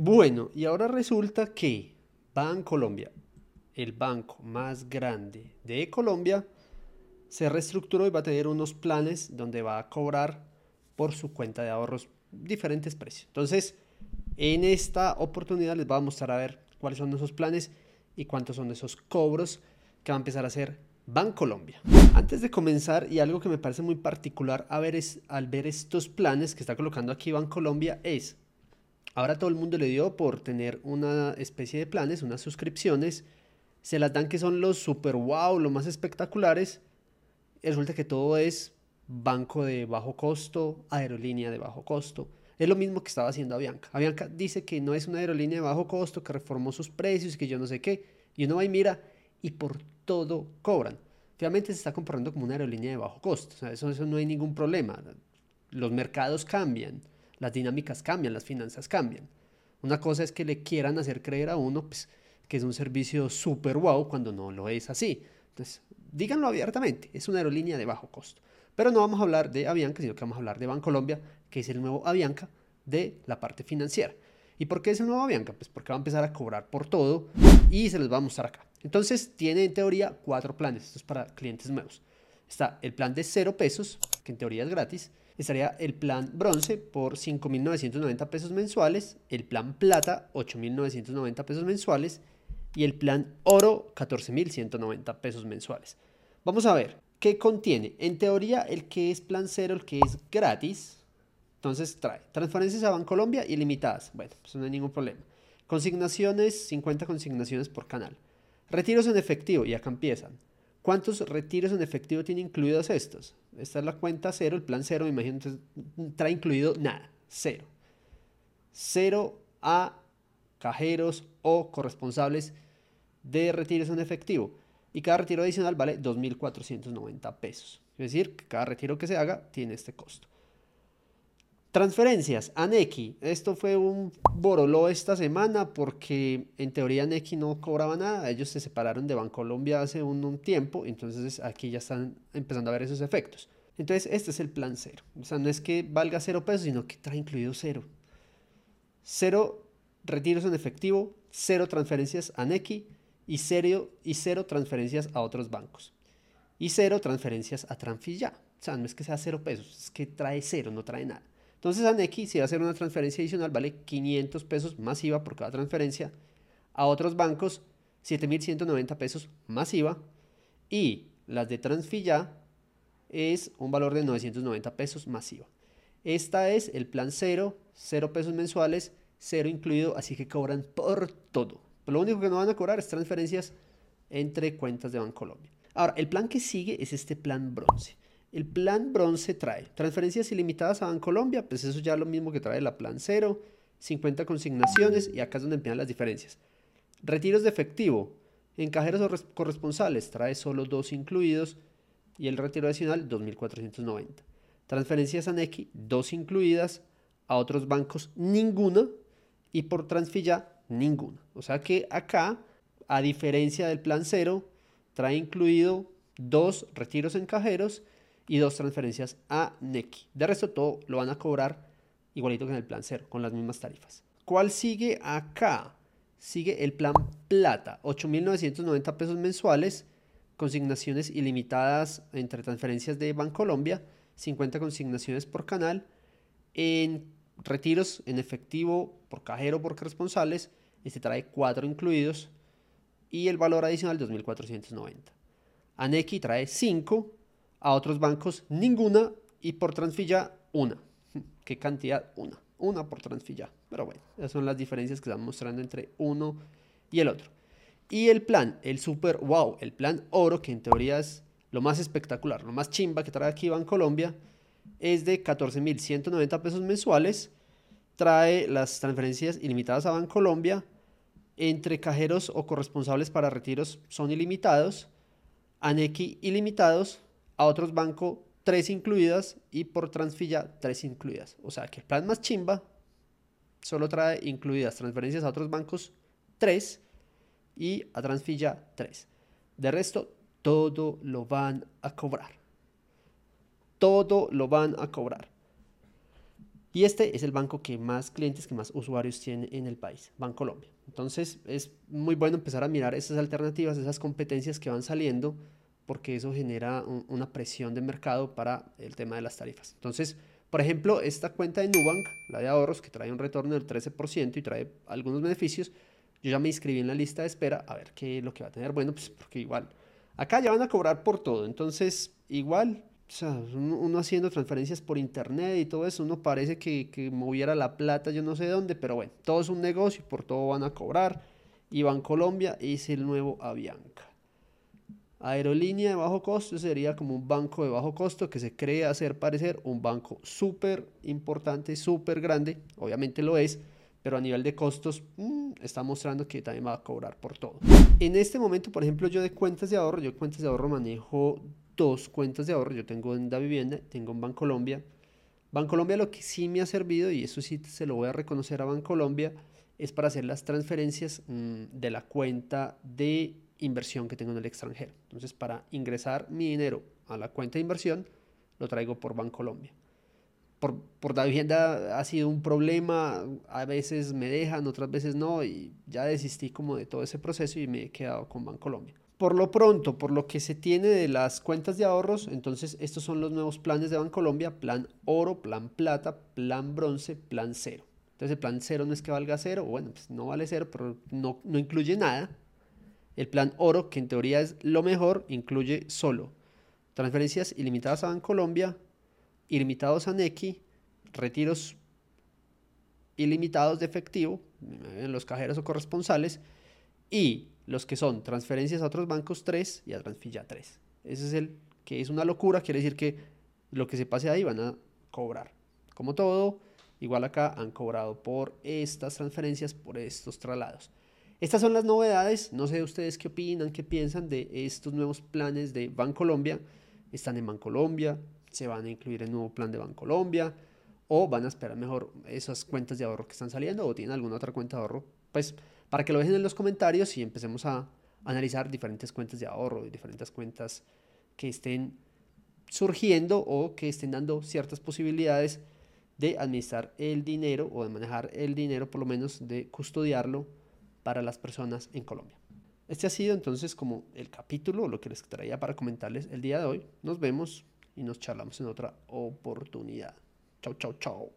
Bueno, y ahora resulta que Bancolombia, el banco más grande de Colombia, se reestructuró y va a tener unos planes donde va a cobrar por su cuenta de ahorros diferentes precios. Entonces, en esta oportunidad les voy a mostrar a ver cuáles son esos planes y cuántos son esos cobros que va a empezar a hacer Bancolombia. Antes de comenzar, y algo que me parece muy particular al ver estos planes que está colocando aquí Bancolombia es Ahora todo el mundo le dio por tener una especie de planes, unas suscripciones. Se las dan que son los super wow, los más espectaculares. resulta que todo es banco de bajo costo, aerolínea de bajo costo. Es lo mismo que estaba haciendo Avianca. Avianca dice que no es una aerolínea de bajo costo, que reformó sus precios, que yo no sé qué. Y uno va y mira y por todo cobran. Obviamente se está comportando como una aerolínea de bajo costo. eso, eso no hay ningún problema. Los mercados cambian las dinámicas cambian, las finanzas cambian. Una cosa es que le quieran hacer creer a uno pues, que es un servicio súper wow cuando no lo es así. Entonces, díganlo abiertamente, es una aerolínea de bajo costo. Pero no vamos a hablar de Avianca, sino que vamos a hablar de Bancolombia, que es el nuevo Avianca de la parte financiera. ¿Y por qué es el nuevo Avianca? Pues porque va a empezar a cobrar por todo y se los va a mostrar acá. Entonces tiene en teoría cuatro planes, esto es para clientes nuevos. Está el plan de cero pesos, que en teoría es gratis estaría el plan bronce por 5.990 pesos mensuales, el plan plata 8.990 pesos mensuales y el plan oro 14.190 pesos mensuales. Vamos a ver, ¿qué contiene? En teoría, el que es plan cero, el que es gratis, entonces trae transferencias a Bancolombia ilimitadas. Bueno, pues no hay ningún problema. Consignaciones, 50 consignaciones por canal. Retiros en efectivo, y acá empiezan. ¿Cuántos retiros en efectivo tiene incluidos estos? Esta es la cuenta cero, el plan cero, me imagino, entonces trae incluido nada, cero. Cero a cajeros o corresponsables de retiros en efectivo. Y cada retiro adicional vale 2.490 pesos. Es decir, que cada retiro que se haga tiene este costo. Transferencias, Aneki. Esto fue un boroló esta semana porque en teoría Aneki no cobraba nada. Ellos se separaron de Bancolombia hace un, tiempo, entonces aquí ya están empezando a ver esos efectos. Entonces este es el plan cero. O sea, no es que valga cero pesos, sino que trae incluido cero. Cero retiros en efectivo, cero transferencias a Neki y cero, y cero transferencias a otros bancos. Y cero transferencias a Transfilla. O sea, no es que sea cero pesos, es que trae cero, no trae nada. Entonces Aneki, si va a hacer una transferencia adicional, vale 500 pesos masiva por cada transferencia. A otros bancos, 7.190 pesos masiva. Y las de Transfilla es un valor de 990 pesos masiva. Esta es el plan cero, cero pesos mensuales, cero incluido, así que cobran por todo. lo único que no van a cobrar es transferencias entre cuentas de Bancolombia. Ahora, el plan que sigue es este plan bronce. El plan bronce trae transferencias ilimitadas a Bancolombia, pues eso ya lo mismo que trae la plan cero, 50 consignaciones y acá es donde empiezan las diferencias. Retiros de efectivo, en cajeros o corresponsales trae solo dos incluidos y el retiro adicional 2.490. Transferencias a dos incluidas, a otros bancos ninguna y por Transfilla ninguna. O sea que acá, a diferencia del plan cero, trae incluido dos retiros en cajeros y dos transferencias a Neki. De resto, todo lo van a cobrar igualito que en el plan cero, con las mismas tarifas. ¿Cuál sigue acá? Sigue el plan plata, 8.990 pesos mensuales, consignaciones ilimitadas entre transferencias de Bancolombia, 50 consignaciones por canal, en retiros en efectivo por cajero por corresponsales, este trae 4 incluidos y el valor adicional 2.490. Aneki trae 5 a otros bancos ninguna y por Transfilla una. ¿Qué cantidad? Una. Una por Transfilla. Pero bueno, esas son las diferencias que están mostrando entre uno y el otro. Y el plan, el super wow, el plan oro, que en teoría es lo más espectacular, lo más chimba que trae aquí Colombia es de 14.190 pesos mensuales. Trae las transferencias ilimitadas a Bancolombia. Entre cajeros o corresponsables para retiros son ilimitados. ANECI ilimitados a otros bancos tres incluidas y por Transfilla tres incluidas. O sea que el plan más chimba solo trae incluidas transferencias a otros bancos tres y a Transfilla tres. De resto, todo lo van a cobrar. Todo lo van a cobrar. Y este es el banco que más clientes, que más usuarios tiene en el país, Bancolombia. Entonces es muy bueno empezar a mirar esas alternativas, esas competencias que van saliendo, porque eso genera una presión de mercado para el tema de las tarifas. Entonces, por ejemplo, esta cuenta de Nubank, la de ahorros, que trae un retorno del 13% y trae algunos beneficios, yo ya me inscribí en la lista de espera a ver qué es lo que va a tener. Bueno, pues porque igual, acá ya van a cobrar por todo, entonces igual, o sea, uno, haciendo transferencias por internet y todo eso, uno parece que, moviera la plata yo no sé dónde, pero bueno, todo es un negocio, por todo van a cobrar. Y Bancolombia es el nuevo Avianca. Aerolínea de bajo costo sería como un banco de bajo costo que se cree hacer parecer un banco súper importante, súper grande, obviamente lo es, pero a nivel de costos mm, está mostrando que también va a cobrar por todo. En este momento, por ejemplo, yo de cuentas de ahorro, yo cuentas de ahorro manejo dos cuentas de ahorro, yo tengo en Da Vivienda, tengo en Bancolombia. Bancolombia lo que sí me ha servido, y eso sí se lo voy a reconocer a Bancolombia, es para hacer las transferencias mm, de la cuenta de inversión que tengo en el extranjero. Entonces, para ingresar mi dinero a la cuenta de inversión, lo traigo por Bancolombia. Por, por la vivienda ha sido un problema, a veces me dejan, otras veces no, y ya desistí como de todo ese proceso y me he quedado con Bancolombia. Por lo pronto, por lo que se tiene de las cuentas de ahorros, entonces estos son los nuevos planes de Bancolombia, plan oro, plan plata, plan bronce, plan cero. Entonces el plan cero no es que valga cero, bueno, pues no vale cero, pero no, no incluye nada, el plan oro, que en teoría es lo mejor, incluye solo transferencias ilimitadas a Bancolombia, ilimitados a Nequi, retiros ilimitados de efectivo en los cajeros o corresponsales y los que son transferencias a otros bancos 3 y a Transfilla 3. Ese es el que es una locura, quiere decir que lo que se pase ahí van a cobrar. Como todo, igual acá han cobrado por estas transferencias, por estos traslados. Estas son las novedades. No sé ustedes qué opinan, qué piensan de estos nuevos planes de Bancolombia. Están en Bancolombia, se van a incluir el nuevo plan de Bancolombia o van a esperar mejor esas cuentas de ahorro que están saliendo o tienen alguna otra cuenta de ahorro. Pues para que lo dejen en los comentarios y empecemos a analizar diferentes cuentas de ahorro y diferentes cuentas que estén surgiendo o que estén dando ciertas posibilidades de administrar el dinero o de manejar el dinero, por lo menos de custodiarlo para las personas en Colombia. Este ha sido entonces como el capítulo, lo que les traía para comentarles el día de hoy. Nos vemos y nos charlamos en otra oportunidad. Chau, chau, chau.